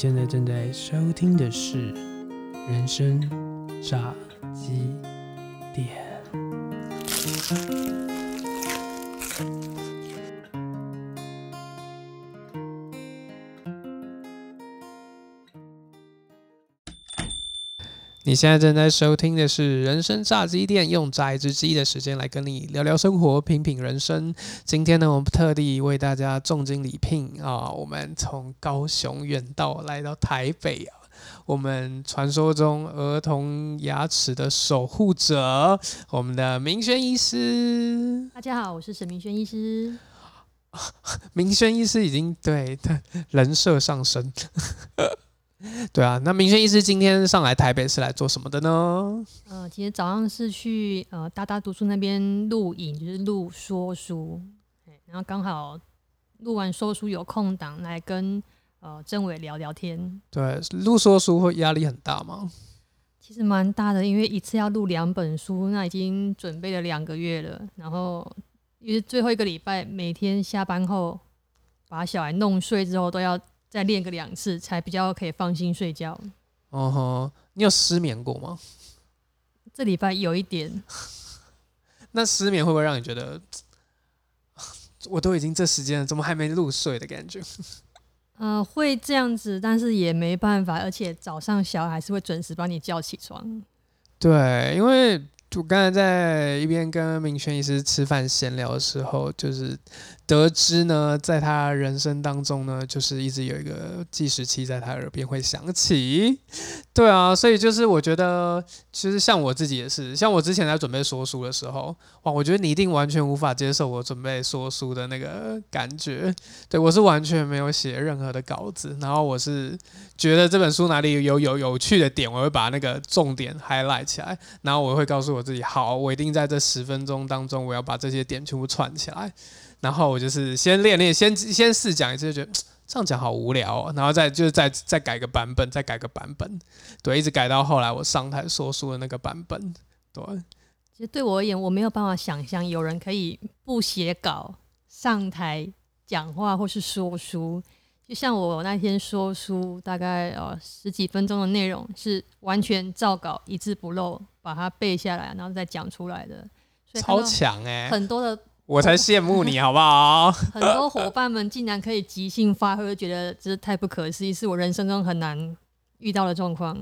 现在正在收听的是《人生炸你现在正在收听的是《人生炸鸡店》，用炸一只鸡的时间来跟你聊聊生活，品品人生。今天呢，我们特地为大家重金礼聘啊，我们从高雄远道来到台北啊，我们传说中儿童牙齿的守护者，我们的明轩医师。大家好，我是沈明轩医师。明轩医师已经对他人设上升。对啊，那明轩医师今天上来台北是来做什么的呢？呃，今天早上是去呃大大读书那边录影，就是录说书，然后刚好录完说书有空档来跟呃政委聊聊天。对，录说书会压力很大吗？其实蛮大的，因为一次要录两本书，那已经准备了两个月了，然后因为最后一个礼拜每天下班后把小孩弄睡之后都要。再练个两次，才比较可以放心睡觉。哦吼，你有失眠过吗？这礼拜有一点。那失眠会不会让你觉得，我都已经这时间了，怎么还没入睡的感觉？呃，会这样子，但是也没办法，而且早上小孩还是会准时把你叫起床。对，因为我刚才在一边跟明轩医师吃饭闲聊的时候，就是。得知呢，在他人生当中呢，就是一直有一个计时器在他耳边会响起。对啊，所以就是我觉得，其实像我自己也是，像我之前在准备说书的时候，哇，我觉得你一定完全无法接受我准备说书的那个感觉。对我是完全没有写任何的稿子，然后我是觉得这本书哪里有有有趣的点，我会把那个重点 highlight 起来，然后我会告诉我自己，好，我一定在这十分钟当中，我要把这些点全部串起来。然后我就是先练练，先先试讲一次，就觉得这样讲好无聊哦。然后再就是再再改个版本，再改个版本，对，一直改到后来我上台说书的那个版本。对，其实对我而言，我没有办法想象有人可以不写稿上台讲话或是说书。就像我那天说书，大概呃十几分钟的内容是完全照稿一字不漏把它背下来，然后再讲出来的。超强哎！很多的。我才羡慕你，好不好？很多伙伴们竟然可以即兴发挥，觉得这是太不可思议，是我人生中很难遇到的状况。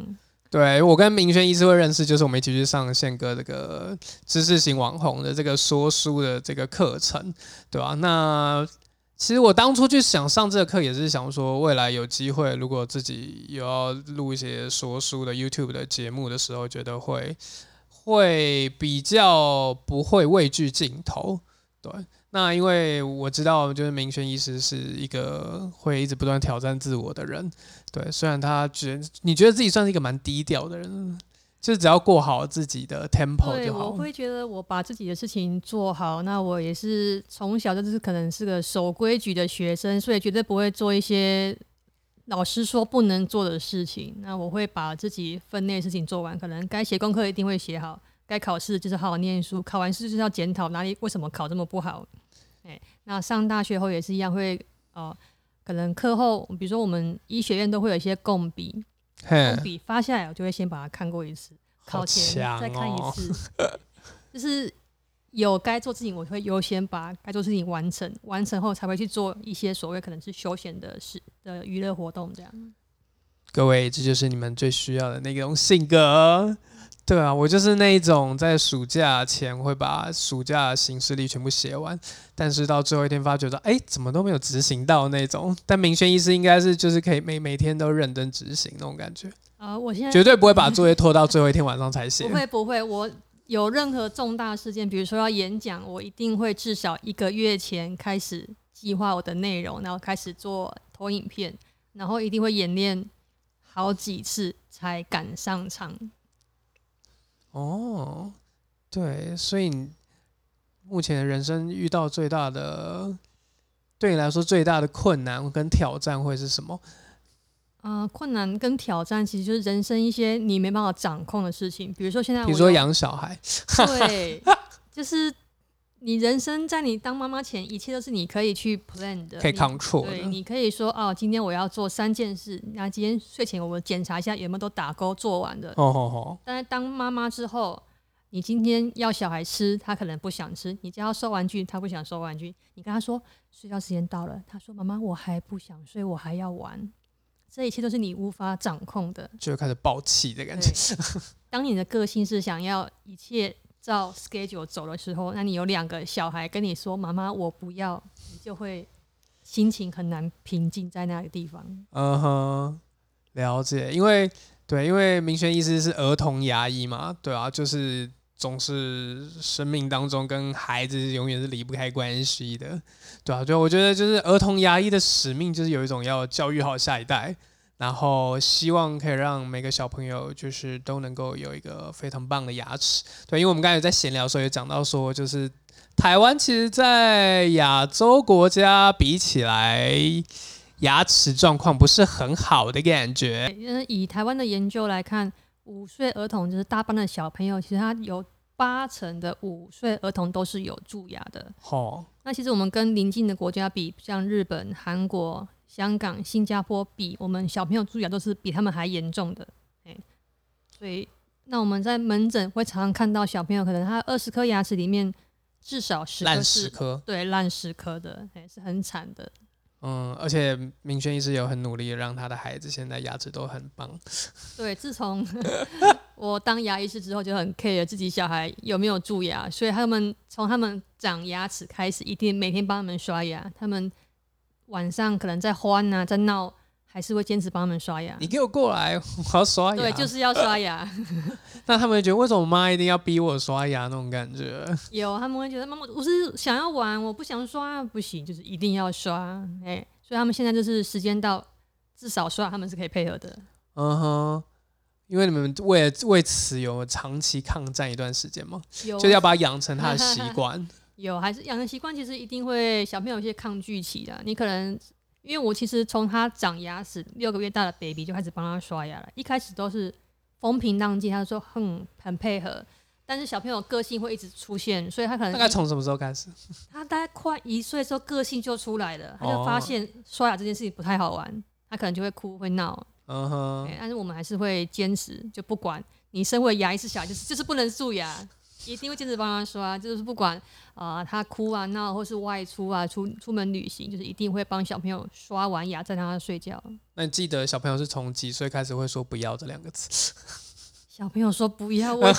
对我跟明轩医师会认识，就是我们一起去上宪哥这个知识型网红的这个说书的这个课程，对吧？那其实我当初去想上这个课，也是想说，未来有机会，如果自己有要录一些说书的 YouTube 的节目的时候，觉得会会比较不会畏惧镜头。对，那因为我知道，就是明轩医师是一个会一直不断挑战自我的人。对，虽然他觉你觉得自己算是一个蛮低调的人，就只要过好自己的 tempo 就好。我会觉得我把自己的事情做好，那我也是从小就是可能是个守规矩的学生，所以绝对不会做一些老师说不能做的事情。那我会把自己分内事情做完，可能该写功课一定会写好。该考试就是好好念书，考完试就是要检讨哪里为什么考这么不好。哎，那上大学后也是一样，会哦，可能课后，比如说我们医学院都会有一些共笔，共笔发下来，我就会先把它看过一次，考前再看一次，就是有该做事情，我会优先把该做事情完成，完成后才会去做一些所谓可能是休闲的事的娱乐活动这样。各位，这就是你们最需要的那种性格。对啊，我就是那一种在暑假前会把暑假的行事历全部写完，但是到最后一天发觉到，哎，怎么都没有执行到那种。但明轩医师应该是就是可以每每天都认真执行那种感觉。啊，我现在绝对不会把作业拖到最后一天晚上才写。不会不会，我有任何重大事件，比如说要演讲，我一定会至少一个月前开始计划我的内容，然后开始做投影片，然后一定会演练好几次才赶上场。哦，对，所以目前人生遇到最大的，对你来说最大的困难跟挑战会是什么？啊、困难跟挑战其实就是人生一些你没办法掌控的事情，比如说现在我比如说养小孩，对，就是你人生在你当妈妈前，一切都是你可以去 plan 的，可以你 control 对，你可以说哦，今天我要做三件事，那今天睡前我检查一下有没有都打勾做完的。哦哦哦，但是当妈妈之后，你今天要小孩吃，他可能不想吃；你叫他收玩具，他不想收玩具。你跟他说睡觉时间到了，他说妈妈我还不想睡，我还要玩。这一切都是你无法掌控的。就会开始爆气的感觉。当你的个性是想要一切照 schedule 走的时候，那你有两个小孩跟你说“妈妈，我不要”，你就会心情很难平静在那个地方。嗯哼，了解。因为对，因为明轩意思是儿童牙医嘛，对啊，就是总是生命当中跟孩子永远是离不开关系的，对啊，对，我觉得就是儿童牙医的使命就是有一种要教育好下一代，然后希望可以让每个小朋友就是都能够有一个非常棒的牙齿。对，因为我们刚才有在闲聊的时候也讲到说，就是台湾其实，在亚洲国家比起来，牙齿状况不是很好的感觉。以台湾的研究来看，五岁儿童就是大班的小朋友，其实他有八成的五岁儿童都是有蛀牙的。哦，那其实我们跟邻近的国家比，像日本、韩国、香港、新加坡比，我们小朋友蛀牙都是比他们还严重的。哎，所以那我们在门诊会常常看到小朋友，可能他二十颗牙齿里面至少十颗烂是十颗。对烂十颗的，哎，是很惨的。嗯，而且明轩医师有很努力，让他的孩子现在牙齿都很棒。对，自从 我当牙医师之后，就很 care 自己小孩有没有蛀牙，所以他们从他们长牙齿开始，一定每天帮他们刷牙。他们晚上可能在欢啊，在闹，还是会坚持帮他们刷牙你。给我过来，我要刷牙。对，就是要刷牙。那他们觉得为什么我妈一定要逼我刷牙那种感觉？有他们会觉得妈妈，我是想要玩，我不想刷，不行，就是一定要刷。哎、所以他们现在就是时间到，至少刷，他们是可以配合的。嗯哼，因为你们为了为此有长期抗战一段时间嘛，有就是要把它养成他的习惯。有，还是养成习惯，其实一定会小朋友有些抗拒期的。你可能因为我其实从他长牙齿六个月大的 baby 就开始帮他刷牙了，一开始都是风平浪静，他就说哼很配合。但是小朋友个性会一直出现，所以他可能大概从什么时候开始？他大概快一岁的时候个性就出来了，他就发哦现刷牙这件事情不太好玩，他可能就会哭会闹。嗯哼对，但是我们还是会坚持，就不管你身为牙医是小孩，就是就是不能蛀牙，一定会坚持帮他刷，就是不管啊、呃他哭啊闹，或是外出啊出出门旅行，就是一定会帮小朋友刷完牙再让他睡觉。那你记得小朋友是从几岁开始会说不要这两个字？小朋友说不要，我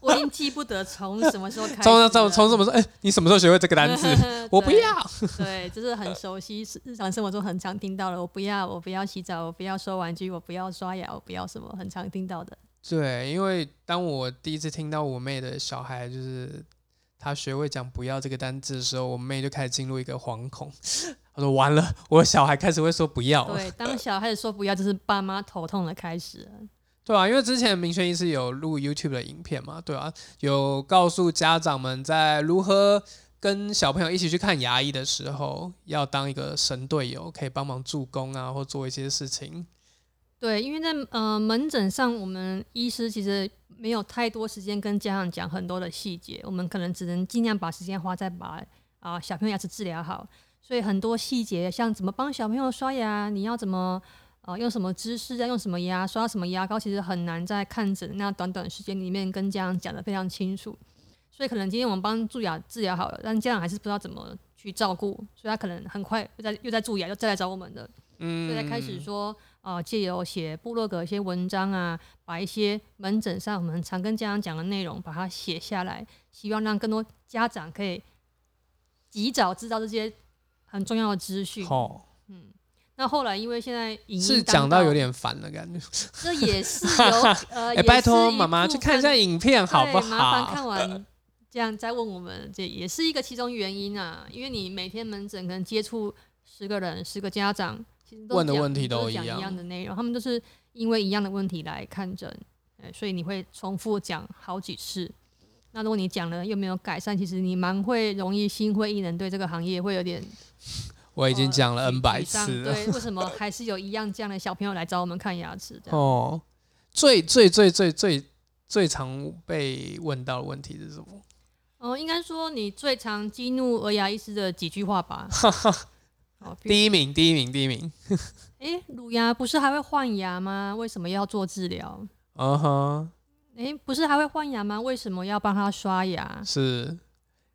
我已经记不得从什么时候开始从从从什么时候？哎、你什么时候学会这个单词？我不要。对，就是很熟悉，日常生活中很常听到的。我不要，我不要洗澡，我不要收玩具，我不要刷牙，我不要什么，很常听到的。对，因为当我第一次听到我妹的小孩就是他学会讲“不要”这个单字的时候，我妹就开始进入一个惶恐。她说：“完了，我小孩开始会说不要了。对，当小孩子说不要，就是爸妈头痛的开始了。”对啊，因为之前明轩医师有录 YouTube 的影片嘛，对啊，有告诉家长们在如何跟小朋友一起去看牙医的时候，要当一个神队友，可以帮忙助攻啊，或做一些事情。对，因为在呃门诊上，我们医师其实没有太多时间跟家长讲很多的细节，我们可能只能尽量把时间花在把啊、小朋友牙齿治疗好。所以很多细节，像怎么帮小朋友刷牙，你要怎么呃用什么姿势，要用什么牙刷什么牙膏，其实很难在看诊那短短时间里面跟家长讲的非常清楚。所以可能今天我们帮蛀牙治疗好了，但家长还是不知道怎么去照顾，所以他可能很快又在又在蛀牙，又再来找我们的。嗯，所以才开始说，呃，借由写部落格一些文章啊，把一些门诊上我们常跟家长讲的内容，把它写下来，希望让更多家长可以及早知道这些很重要的资讯。好、那后来因为现在影音是讲到有点烦了感觉。这也是有 呃，哎、拜托妈妈去看一下影片好不好麻烦好？看完这样再问我们，这也是一个其中原因啊。因为你每天门诊可能接触十个人、十个家长，其实问的问题都一样一样样的内容，他们都是因为一样的问题来看诊，呃所以你会重复讲好几次。那如果你讲了又没有改善，其实你蛮会容易心灰意冷，对这个行业会有点我已经讲了 N 百次了。对，为什么还是有一样这样的小朋友来找我们看牙齿？哦，最最最最最最常被问到的问题是什么？哦，应该说你最常激怒儿牙医师的几句话吧。哦，第一名，第一名，第一名。哎，乳牙不是还会换牙吗？为什么要做治疗？嗯哼，诶，不是还会换牙吗？为什么要帮他刷牙？是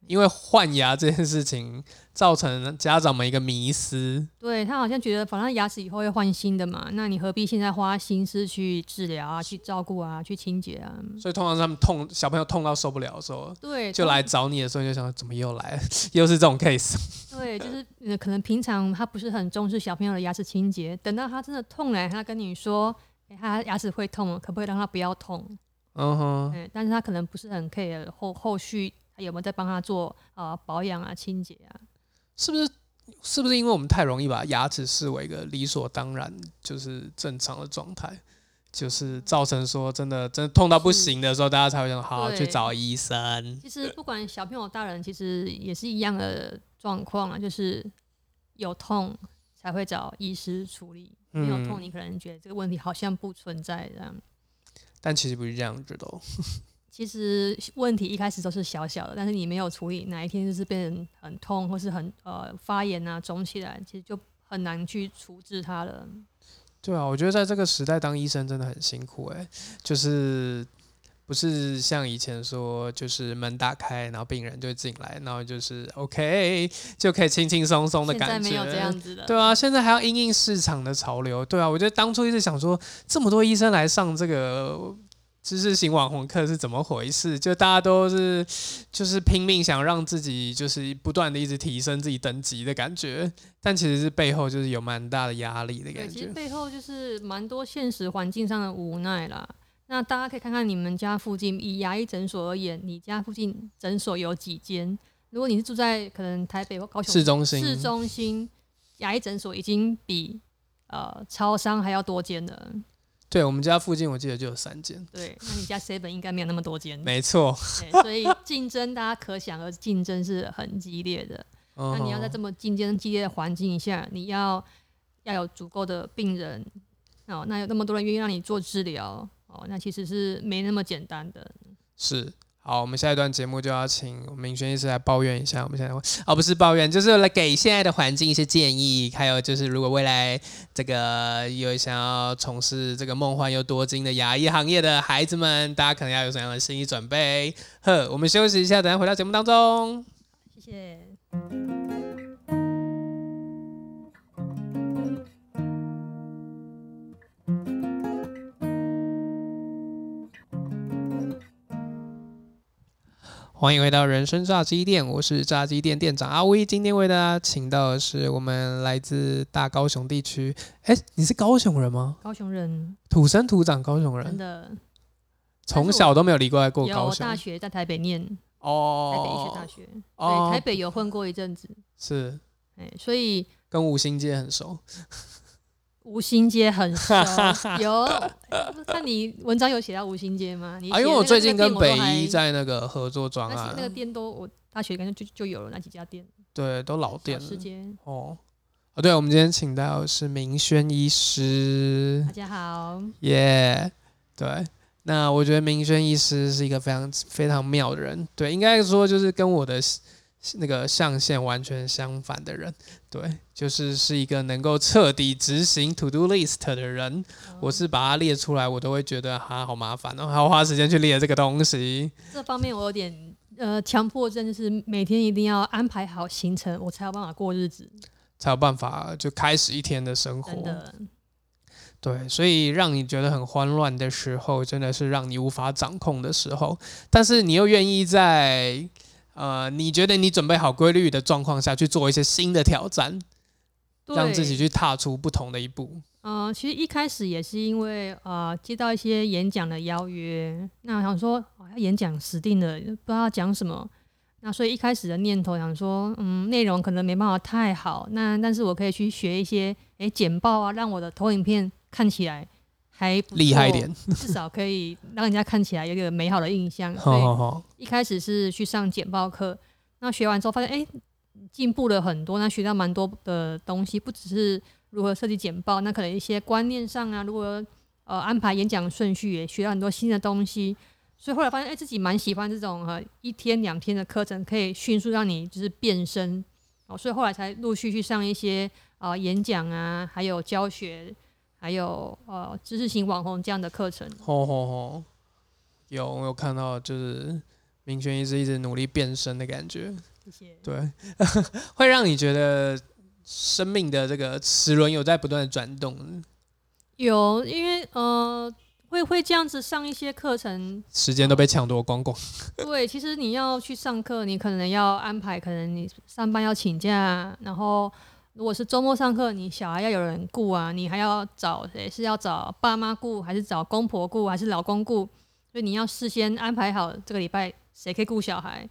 因为换牙这件事情造成家长们一个迷思。对他好像觉得，反正牙齿以后会换新的嘛，那你何必现在花心思去治疗啊、去照顾啊、去清洁啊？所以通常他们痛，小朋友痛到受不了的时候，对，就来找你的时候，你就想怎么又来了，又是这种 case。对，就是呃，可能平常他不是很重视小朋友的牙齿清洁，等到他真的痛了，他跟你说，诶他牙齿会痛，可不可以让他不要痛？嗯哼，嗯，但是他可能不是很 care 后后续他有没有在帮他做呃保养啊、清洁啊？是不是？是不是因为我们太容易把牙齿视为一个理所当然，就是正常的状态，就是造成说真的真的痛到不行的时候，大家才会想好好去找医生。其实不管小朋友、大人，其实也是一样的状况啊，就是有痛才会找医师处理，没有痛嗯你可能觉得这个问题好像不存在这样。但其实不是这样子的、哦。其实问题一开始都是小小的，但是你没有处理，哪一天就是变成很痛，或是很呃发炎啊、肿起来，其实就很难去处置它了。对啊，我觉得在这个时代当医生真的很辛苦哎、就是不是像以前说，就是门打开，然后病人就进来，然后就是 OK 就可以轻轻松松的现在感觉。没有这样子的，对啊，现在还要因应市场的潮流。对啊，我觉得当初一直想说，这么多医生来上这个知识型网红课是怎么回事？就大家都是就是拼命想让自己就是不断的一直提升自己等级的感觉，但其实是背后就是有蛮大的压力的，感觉。其实背后就是蛮多现实环境上的无奈啦。那大家可以看看你们家附近，以牙医诊所而言，你家附近诊所有几间？如果你是住在可能台北或高雄市中心市中心，牙医诊所已经比呃超商还要多间了。对我们家附近我记得就有三间，对，那你家 seven 应该没有那么多间，没错。所以竞争大家可想而知，竞争是很激烈的。那你要在这么么竞争激烈的环境下，你要要有足够的病人哦，那有那么多人愿意让你做治疗哦，那其实是没那么简单的。是。好，我们下一段节目就要请明轩医师来抱怨一下我们现在哦，不是抱怨，就是来给现在的环境一些建议，还有就是如果未来这个有想要从事这个梦幻又多金的牙医行业的孩子们，大家可能要有什么样的心理准备？呵，我们休息一下，等下回到节目当中。谢谢。欢迎回到人生炸鸡店，我是炸鸡店店长阿威。今天为大家请到的是我们来自大高雄地区，哎，你是高雄人吗？高雄人土生土长高雄人，真的从小都没有离过过有高雄大。学在台北念哦，台北医学哦大，学，哦对，台北有混过一阵子，是哎，所以跟五星街很熟。吴兴街很熟，有。那你文章有写到吴兴街吗？你啊，因为我最近跟北那个店我都还医在那个合作装那些那个，店都我大学感觉就就有了那几家店，对，都老店了。哦，啊，对，我们今天请到是明轩医师。大，家好，耶、对。那我觉得明轩医师是一个非常非常妙的人，对，应该说就是跟我的那个象限完全相反的人，对，就是是一个能够彻底执行 to do list 的人。我是把它列出来，我都会觉得哈好麻烦哦，还要花时间去列这个东西。这方面我有点呃强迫症，就是每天一定要安排好行程，我才有办法过日子。才有办法就开始一天的生活。对，所以让你觉得很慌乱的时候，真的是让你无法掌控的时候。但是你又愿意在呃你觉得你准备好规律的状况下去做一些新的挑战，对让自己去踏出不同的一步。呃，其实一开始也是因为呃接到一些演讲的邀约，那我想说哦要演讲死定了，不知道讲什么。那所以一开始的念头想说，嗯，内容可能没办法太好，那但是我可以去学一些诶简报啊，让我的投影片看起来还厉害一点，至少可以让人家看起来有一个美好的印象。所好以好好，一开始是去上简报课，那学完之后发现，哎、进步了很多，那学到蛮多的东西，不只是如何设计简报，那可能一些观念上啊，如何呃安排演讲顺序，也学到很多新的东西。所以后来发现，哎，自己蛮喜欢这种呃一天两天的课程，可以迅速让你就是变身哦。所以后来才陆续去上一些啊演讲啊，还有教学，还有呃知识型网红这样的课程。吼吼吼，有我有看到，就是明轩一直一直努力变身的感觉。谢谢。对，会让你觉得生命的这个齿轮有在不断的转动。有，因为呃。会会这样子上一些课程，时间都被抢夺光光。对，其实你要去上课，你可能要安排，可能你上班要请假，然后如果是周末上课，你小孩要有人顾啊，你还要找谁？是要找爸妈顾，还是找公婆顾，还是老公顾？所以你要事先安排好这个礼拜谁可以顾小孩，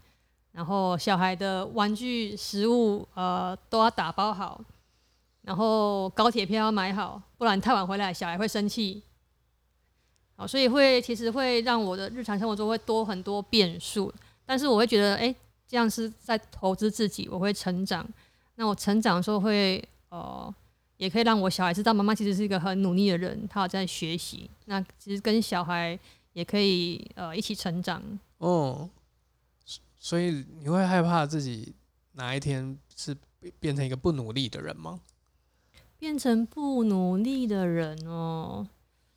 然后小孩的玩具、食物呃都要打包好，然后高铁票要买好，不然太晚回来小孩会生气。好所以会其实会让我的日常生活中会多很多变数，但是我会觉得，哎，这样是在投资自己，我会成长。那我成长的时候会，呃，也可以让我小孩知道，妈妈其实是一个很努力的人，她有在学习。那其实跟小孩也可以，呃，一起成长。哦，所以你会害怕自己哪一天是变成一个不努力的人吗？变成不努力的人哦。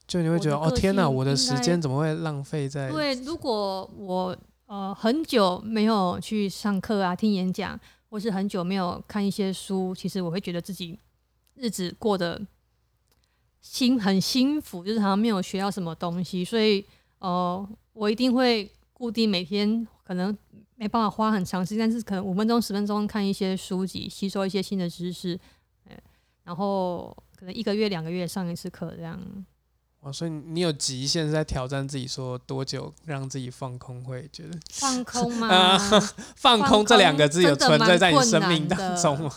就你会觉得哦天哪，我的时间怎么会浪费在？对，如果我呃很久没有去上课啊、听演讲，或是很久没有看一些书，其实我会觉得自己日子过得心很幸福，就是好像没有学到什么东西。所以呃，我一定会固定每天，可能没办法花很长时间，但是可能五分钟、十分钟看一些书籍，吸收一些新的知识。然后可能一个月、两个月上一次课这样。哦，所以你有极限是在挑战自己，说多久让自己放空会觉得 放空吗？放空这两个字有存在在你生命当中吗？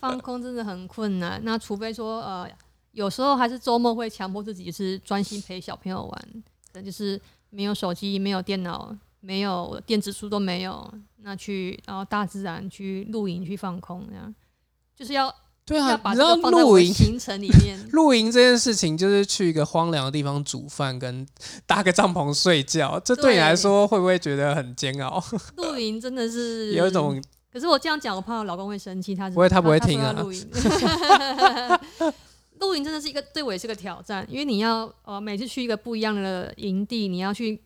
放空真的很困难。那除非说呃，有时候还是周末会强迫自己，是专心陪小朋友玩，可能就是没有手机、没有电脑、没有电子书都没有，那去然后大自然去露营去放空，这样就是要。对啊，你知道露营行程里面，露营这件事情就是去一个荒凉的地方煮饭，跟搭个帐篷睡觉。这对你来说会不会觉得很煎熬？露营真的是有一种，可是我这样讲，我怕我老公会生气。他不会，他不会听啊。露营，露营真的是一个对我也是个挑战，因为你要呃每次去一个不一样的营地，你要去，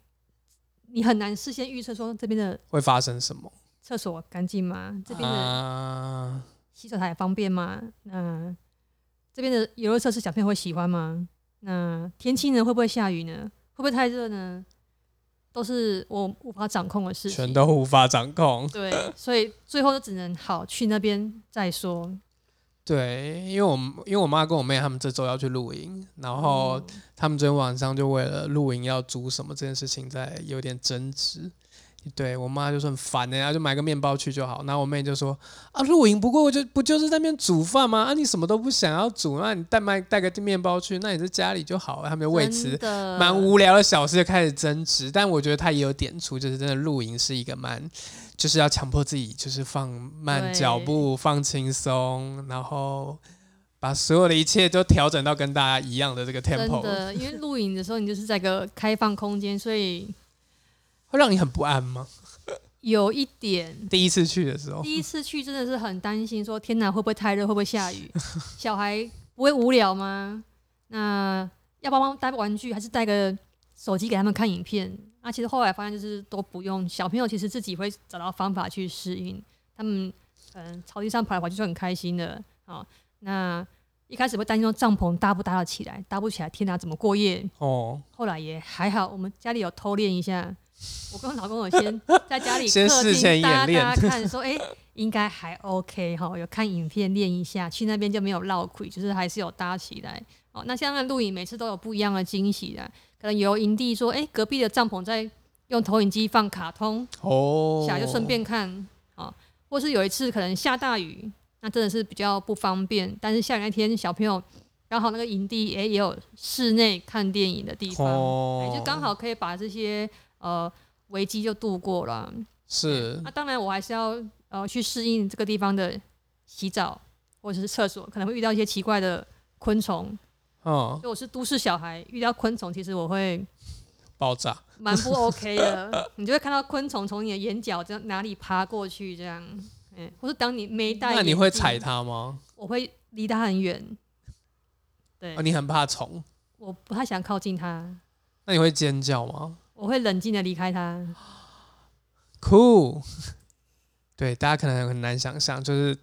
你很难事先预测说这边的会发生什么，厕所干净吗？这边的。洗手台方便吗？那这边的游乐设施小朋友会喜欢吗？那天气呢？会不会下雨呢？会不会太热呢？都是我无法掌控的事情，全都无法掌控。对，所以最后就只能好去那边再说。对，因为我因为我妈跟我妹他们这周要去露营，然后他们昨天晚上就为了露营要煮什么这件事情在有点争执。对我妈就说很烦的呀，就买个面包去就好。然后我妹就说啊，露营不过我就不就是在那边煮饭吗？啊，你什么都不想要煮，那你带麦带个面包去，那你在家里就好了。他们就为此蛮无聊的小事就开始争执。但我觉得他也有点出，就是真的露营是一个蛮，就是要强迫自己就是放慢脚步，放轻松，然后把所有的一切都调整到跟大家一样的这个 tempo。真的，因为录影的时候你就是在个开放空间，所以。会让你很不安吗？有一点。第一次去的时候，第一次去真的是很担心，说天哪，会不会太热？会不会下雨？小孩不会无聊吗？那要帮忙带玩具，还是带个手机给他们看影片？那其实后来发现，就是都不用。小朋友其实自己会找到方法去适应。他们嗯，草地上跑来跑去就很开心的。好，那一开始会担心说帐篷搭不搭得起来？搭不起来，天哪，怎么过夜？哦。后来也还好，我们家里有偷练一下。我跟我老公有先 在家里客厅大家看，说哎，应该还 OK 哈，有看影片练一下，去那边就没有落亏，就是还是有搭起来。哦，那像那录影，每次都有不一样的惊喜的，可能有营地说，哎，隔壁的帐篷在用投影机放卡通，哦，下就顺便看啊，或是有一次可能下大雨，那真的是比较不方便，但是下雨那天小朋友刚好那个营地哎也有室内看电影的地方，就刚好可以把这些。呃，危机就度过了。是。那当然，我还是要呃去适应这个地方的洗澡或者是厕所，可能会遇到一些奇怪的昆虫。嗯，所以我是都市小孩，遇到昆虫其实我会爆炸。蛮不 OK 的。你就会看到昆虫从你的眼角这样哪里爬过去，这样，嗯，或是当你没戴，那你会踩？它吗？我会离它很远。对哦，，你很怕虫，我不太想靠近它，那你会尖叫吗？我会冷静的离开它。Cool，，对，大家可能很难想象，就是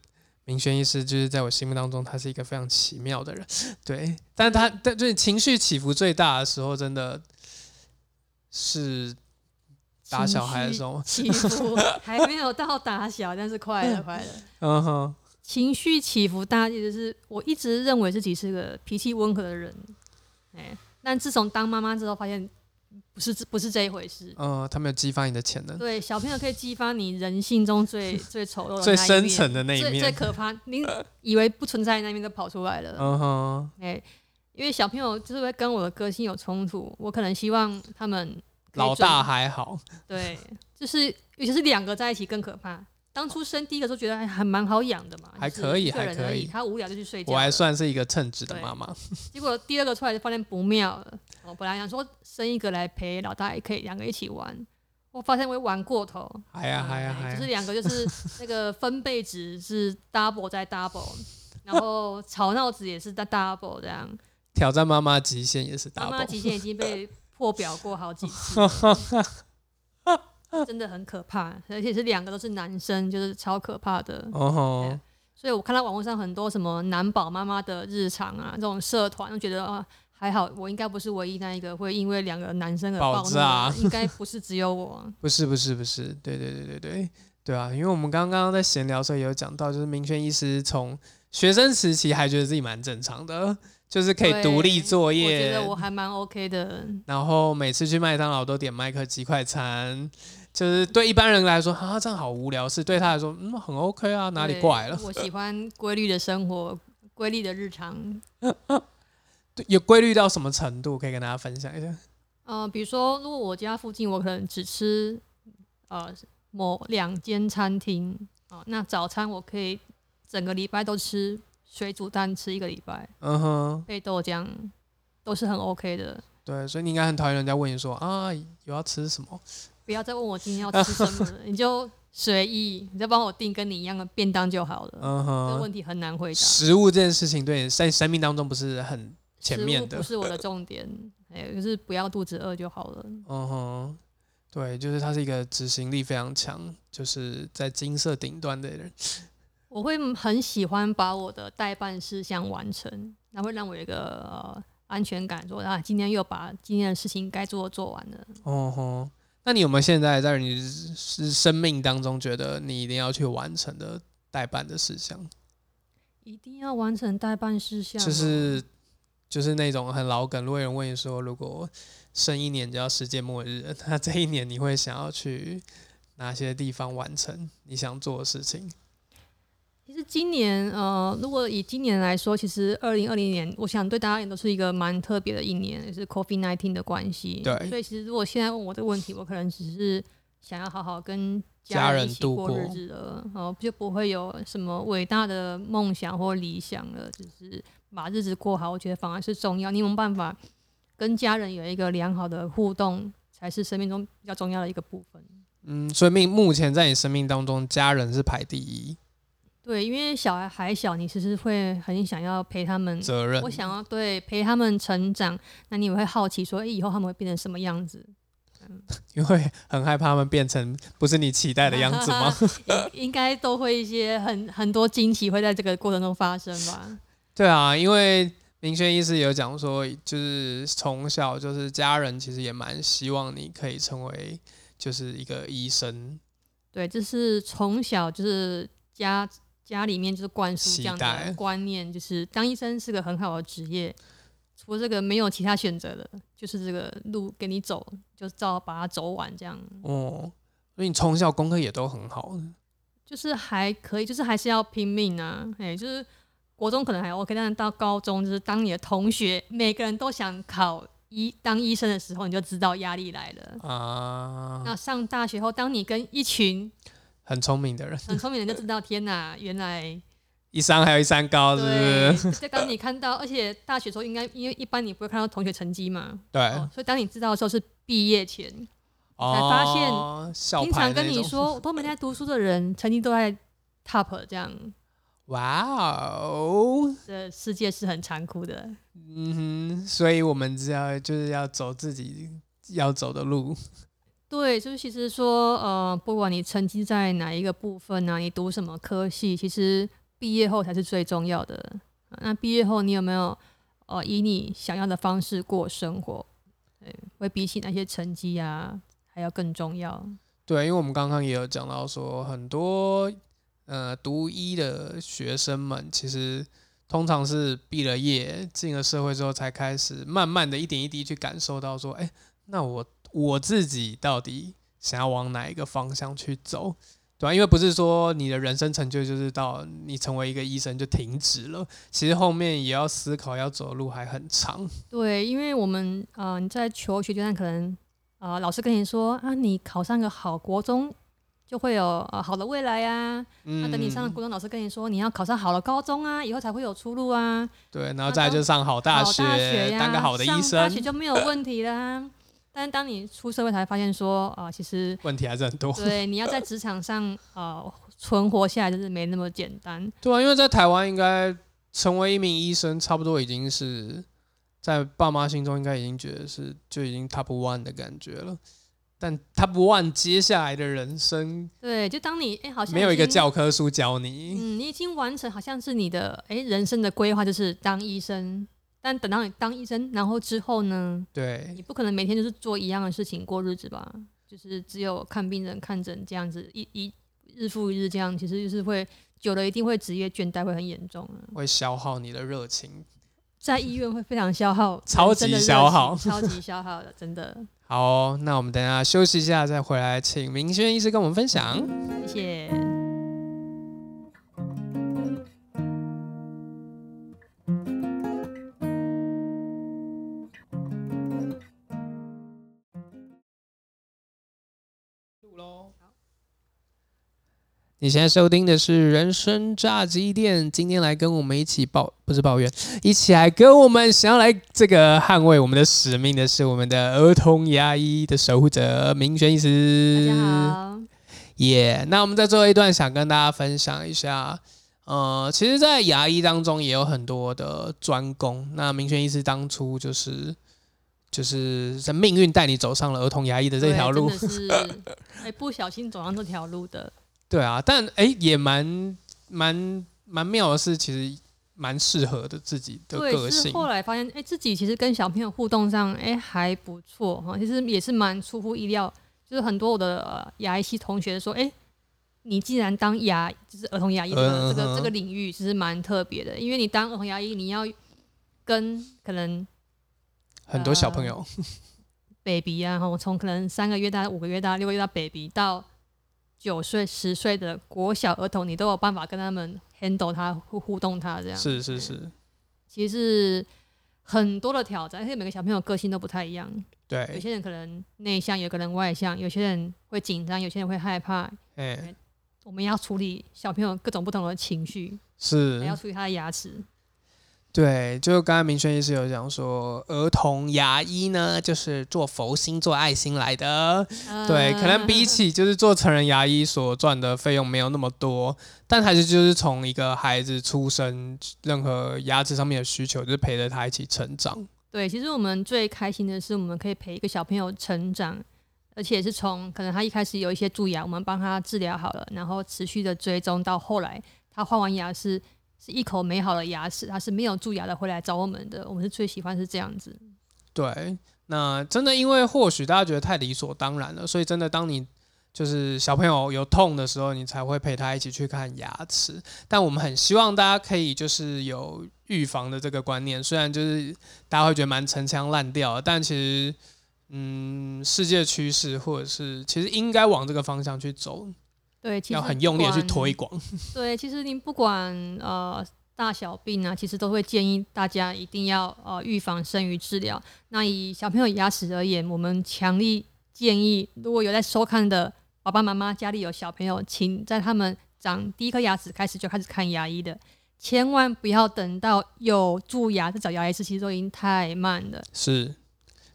明轩医师，就是在我心目当中，他是一个非常奇妙的人，对，但是他但就是情绪起伏最大的时候，真的是打小孩的时候，起伏 还没有到打小，但是快了，快了。嗯哼，情绪起伏大，其实是我一直认为自己是个脾气温和的人，哎，但自从当妈妈之后，发现不是不是这一回事。嗯，他没有激发你的潜能，对，小朋友可以激发你人性中最 最丑陋的最深层的那一最最，可怕，你以为不存在那一面都跑出来了。嗯哼，哎、因为小朋友就是会跟我的个性有冲突，我可能希望他们老大还好，对，就是尤其是两个在一起更可怕。当初生第一个时候觉得还还蛮好养的嘛，还可以还可以他无聊就去睡觉我。还算是一个称职的妈妈，结果第二个出来就发现不妙了。我本来想说生一个来陪老大，也可以两个一起玩，我发现我玩过头。就是两个就是那个分贝值是 double 再 double，然后吵闹值也是 double 这样。挑战妈妈极限也是 double。妈妈极限已经被破表过好几次，真的很可怕，而且是两个都是男生，就是超可怕的。嗯哼，所以我看到网络上很多什么男宝妈妈的日常啊，这种社团，就觉得啊还好，我应该不是唯一那一个会因为两个男生而爆炸，应该不是只有我。不是不是不是，对对对对对对啊！因为我们刚刚在闲聊的时候也有讲到，就是明轩医师从学生时期还觉得自己蛮正常的，就是可以独立作业我觉得，我还蛮 OK 的。然后每次去麦当劳都点麦克鸡快餐，就是对一般人来说，啊这样好无聊，是对他来说，嗯很 OK 啊，哪里怪了？我 喜欢规律的生活，规律的日常。对有规律到什么程度？可以跟大家分享一下。呃，比如说，如果我家附近我可能只吃呃某两间餐厅啊、那早餐我可以整个礼拜都吃水煮蛋，吃一个礼拜，嗯哼，配豆浆，都是很 OK 的。对，所以你应该很讨厌人家问你说啊有要吃什么？不要再问我今天要吃什么了，你就随意，你再帮我订跟你一样的便当就好了。嗯哼这个，问题很难回答。食物这件事情对你在生命当中不是很前面的不，是我的重点，哎，就是不要肚子饿就好了。嗯哼，对，就是他是一个执行力非常强，就是在金色顶端的人。我会很喜欢把我的代办事项完成，那会让我有一个、呃、安全感说，啊，今天又把今天的事情该做的做完了。哦吼，那你有没有现在在你是生命当中觉得你一定要去完成的代办的事项？一定要完成代办事项哦，就是就是那种很老梗，如果有人问你说，如果剩一年就要世界末日，那这一年你会想要去哪些地方完成你想做的事情？其实今年呃，如果以今年来说，其实二零二零年，我想对大家也都是一个蛮特别的一年，也是 COVID nineteen 的关系。对所以其实如果现在问我这个问题，我可能只是想要好好跟家人人一起过日子了，哦、就不会有什么伟大的梦想或理想了，只是把日子过好，我觉得反而是重要。你有没有办法跟家人有一个良好的互动，才是生命中比较重要的一个部分。嗯，所以命目前在你生命当中，家人是排第一，对，因为小孩还小，你其实会很想要陪他们责任我。想要对陪他们成长，那你也会好奇说，哎、以后他们会变成什么样子？因为很害怕他们变成不是你期待的样子吗？应应该都会一些很很多惊喜会在这个过程中发生吧？对啊，因为明轩医师有讲说，就是从小就是家人其实也蛮希望你可以成为就是一个医生，对，就是从小就是家家里面就是灌输这样的观念，就是当医生是个很好的职业，除了这个没有其他选择的，就是这个路给你走，就照把它走完这样。哦，所以你从小功课也都很好，就是还可以，就是还是要拼命啊！哎，就是国中可能还 OK，但是到高中，就是当你的同学每个人都想考医当医生的时候，你就知道压力来了。啊，那上大学后，当你跟一群很聪明的人，很聪明的人就知道，天哪，原来一山还有一山高，是不，是？就当你看到，而且大学时候应该因为一般你不会看到同学成绩嘛，对，哦所以当你知道的时候是毕业前，哦，才发现校平常跟你说都没在读书的人，成绩都在 top，这样哇哦，这世界是很残酷的。嗯哼，所以我们只要就是要走自己要走的路，对，就是其实说，呃，不管你成绩在哪一个部分呢、你读什么科系，其实毕业后才是最重要的。那毕业后你有没有呃以你想要的方式过生活？对，会比起那些成绩啊还要更重要。对，因为我们刚刚也有讲到说，很多呃读医的学生们，其实通常是毕了业进了社会之后，才开始慢慢的一点一滴去感受到说，哎，那我我自己到底想要往哪一个方向去走？对吧、因为不是说你的人生成就就是到你成为一个医生就停止了，其实后面也要思考要走的路还很长。对，因为我们呃你在求学阶段可能啊、呃老师跟你说啊，你考上个好国中就会有呃好的未来呀、嗯，那等你上了国中，老师跟你说你要考上好的高中啊，以后才会有出路啊。对，然后再来就上好大好大学呀，当个好的医生大生学，就没有问题啦。但是当你出社会才发现说啊、其实 问题还是很多。对你要在职场上呃存活下来，就是没那么简单。对啊，因为在台湾应该成为一名医生，差不多已经是在爸妈心中应该已经觉得是就已经 top one 的感觉了。但 top one 接下来的人生对，就当你哎、好像没有一个教科书教你，嗯，你已经完成，好像是你的哎、人生的规划，就是当医生。但等到你当医生，然后之后呢，对你不可能每天就是做一样的事情过日子吧？就是只有看病人、看诊这样子，一一日复一日这样，其实就是会久了一定会职业倦怠，会很严重啊。会消耗你的热情。在医院会非常消耗，超级消耗超级消耗的，真的。好哦、那我们等一下休息一下再回来，请明轩医师跟我们分享。谢谢。你现在收听的是人生炸鸡店，今天来跟我们一起抱，不是抱怨，一起来跟我们想要来这个捍卫我们的使命的是我们的儿童牙医的守护者明轩医大师。家好，耶那我们在最后一段想跟大家分享一下，呃，其实，在牙医当中也有很多的专攻。那明轩医师当初就是就是在命运带你走上了儿童牙医的这条路，是哎、不小心走上这条路的。对啊，但哎、也蛮蛮蛮妙的是，其实蛮适合的自己的个性。后来发现，哎、自己其实跟小朋友互动上，哎、还不错哈。其实也是蛮出乎意料，就是很多我的、呃、牙医系同学说，哎、你既然当牙，就是儿童牙医这个、嗯这个这个嗯领域，其实蛮特别的，因为你当儿童牙医，你要跟可能很多小朋友，baby 啊，哈，从可能三个月大、五个月大、六个月大 baby 到九岁、十岁的国小儿童，你都有办法跟他们 handle 他、互互动他这样。是是是，其实是很多的挑战，而且每个小朋友个性都不太一样。对有，些人可能内向，有可能外向，有些人会紧张，有些人会害怕。哎、我们要处理小朋友各种不同的情绪，是还要处理他的牙齿。对，就刚才明轩医师有讲说，儿童牙医呢，就是做佛心、做爱心来的。对，可能比起就是做成人牙医所赚的费用没有那么多，但还是就是从一个孩子出生，任何牙齿上面的需求，就是陪着他一起成长。对，其实我们最开心的是，我们可以陪一个小朋友成长，而且是从可能他一开始有一些蛀牙，我们帮他治疗好了，然后持续的追踪到后来他换完牙是是一口美好的牙齿，他是没有蛀牙的回来找我们的，我们是最喜欢是这样子。对，那真的因为或许大家觉得太理所当然了，所以真的当你就是小朋友有痛的时候，你才会陪他一起去看牙齿。但我们很希望大家可以就是有预防的这个观念，虽然就是大家会觉得蛮陈腔滥调，但其实嗯，世界趋势或者是其实应该往这个方向去走，对，其实要很用力的去推广。对，其实您不管呃大小病啊，其实都会建议大家一定要呃预防胜于治疗。那以小朋友牙齿而言，我们强力建议，如果有在收看的爸爸妈妈家里有小朋友，请在他们长第一颗牙齿开始就开始看牙医的，千万不要等到有蛀牙再找牙医师，其实都已经太慢了。是。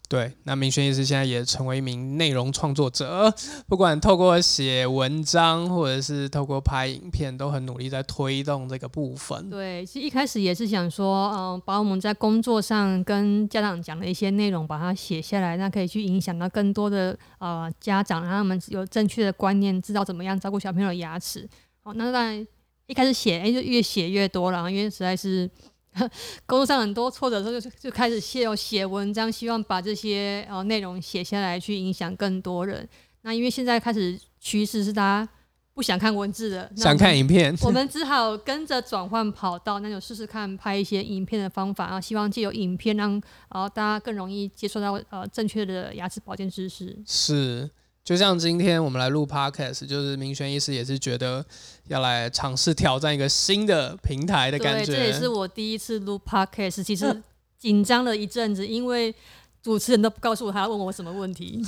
对，那明轩医师现在也成为一名内容创作者，不管透过写文章，或者是透过拍影片，都很努力在推动这个部分。对，其实一开始也是想说，嗯，把我们在工作上跟家长讲的一些内容，把它写下来，那可以去影响到更多的呃家长，让他们有正确的观念，知道怎么样照顾小朋友的牙齿。好，那当然一开始写，哎，就越写越多了，因为实在是。工作上很多挫折的时候，就就开始写写文章，希望把这些呃内容写下来，去影响更多人。那因为现在开始趋势是大家不想看文字的，想看影片，我们只好跟着转换跑道，那就试试看拍一些影片的方法啊，希望借由影片让呃大家更容易接受到呃正确的牙齿保健知识。是。就像今天我们来录 podcast，就是明轩医师也是觉得要来尝试挑战一个新的平台的感觉。这也是我第一次录 podcast，其实紧张了一阵子，因为主持人都不告诉我他要问我什么问题。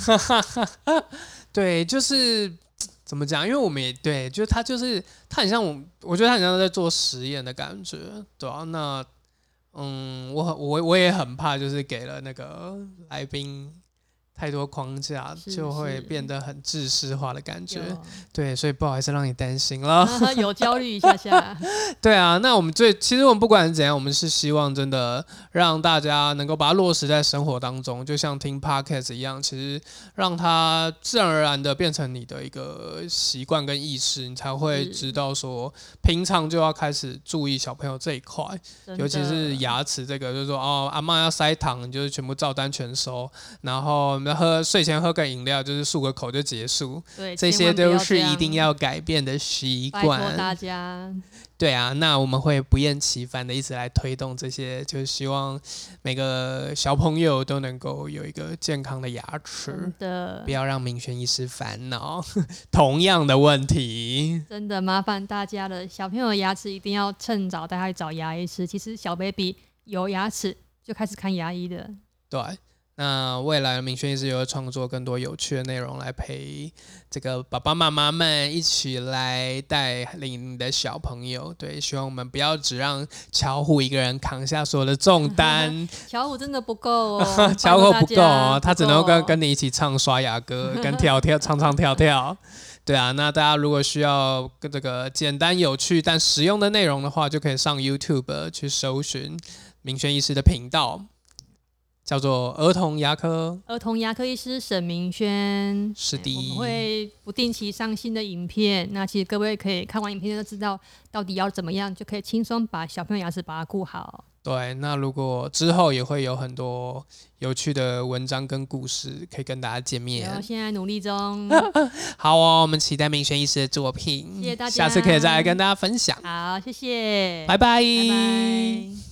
对，就是怎么讲？因为我们也对，就他就是他很像我，我觉得他很像在做实验的感觉，对啊，那嗯，我我我也很怕，就是给了那个来宾。太多框架就会变得很制式化的感觉，对，所以不好意思让你担心了，有焦虑一下下。对啊，那我们最其实我们不管是怎样，我们是希望真的让大家能够把它落实在生活当中，就像听 podcast 一样，其实让它自然而然的变成你的一个习惯跟意识，你才会知道说平常就要开始注意小朋友这一块，尤其是牙齿这个，就是说哦，阿妈要塞糖，你就是全部照单全收，然后。喝睡前喝个饮料，就是漱个口就结束。对，这些都是一定要改变的习惯。大家。对啊，那我们会不厌其烦的一直来推动这些，就是希望每个小朋友都能够有一个健康的牙齿。的，不要让明轩医师烦恼 同样的问题。真的麻烦大家了，小朋友牙齿一定要趁早带他去找牙医师。其实小 baby 有牙齿就开始看牙医的。对。那未来明轩医师也会创作更多有趣的内容来陪这个爸爸妈妈们一起来带领你的小朋友。对，希望我们不要只让巧虎一个人扛下所有的重担。巧虎真的不够哦，巧虎不够哦，他只能跟跟你一起唱刷牙歌，跟跳跳唱唱跳跳。对啊，那大家如果需要跟这个简单有趣但实用的内容的话，就可以上 YouTube 去搜寻明轩医师的频道。叫做儿童牙科，儿童牙科医师沈明轩是的，我们会不定期上新的影片。那其实各位可以看完影片就知道到底要怎么样，就可以轻松把小朋友牙齿把它顾好。对，那如果之后也会有很多有趣的文章跟故事可以跟大家见面。现在努力中，好哦，我们期待明轩医师的作品，谢谢大家，下次可以再来跟大家分享。好，谢谢，拜拜，拜拜。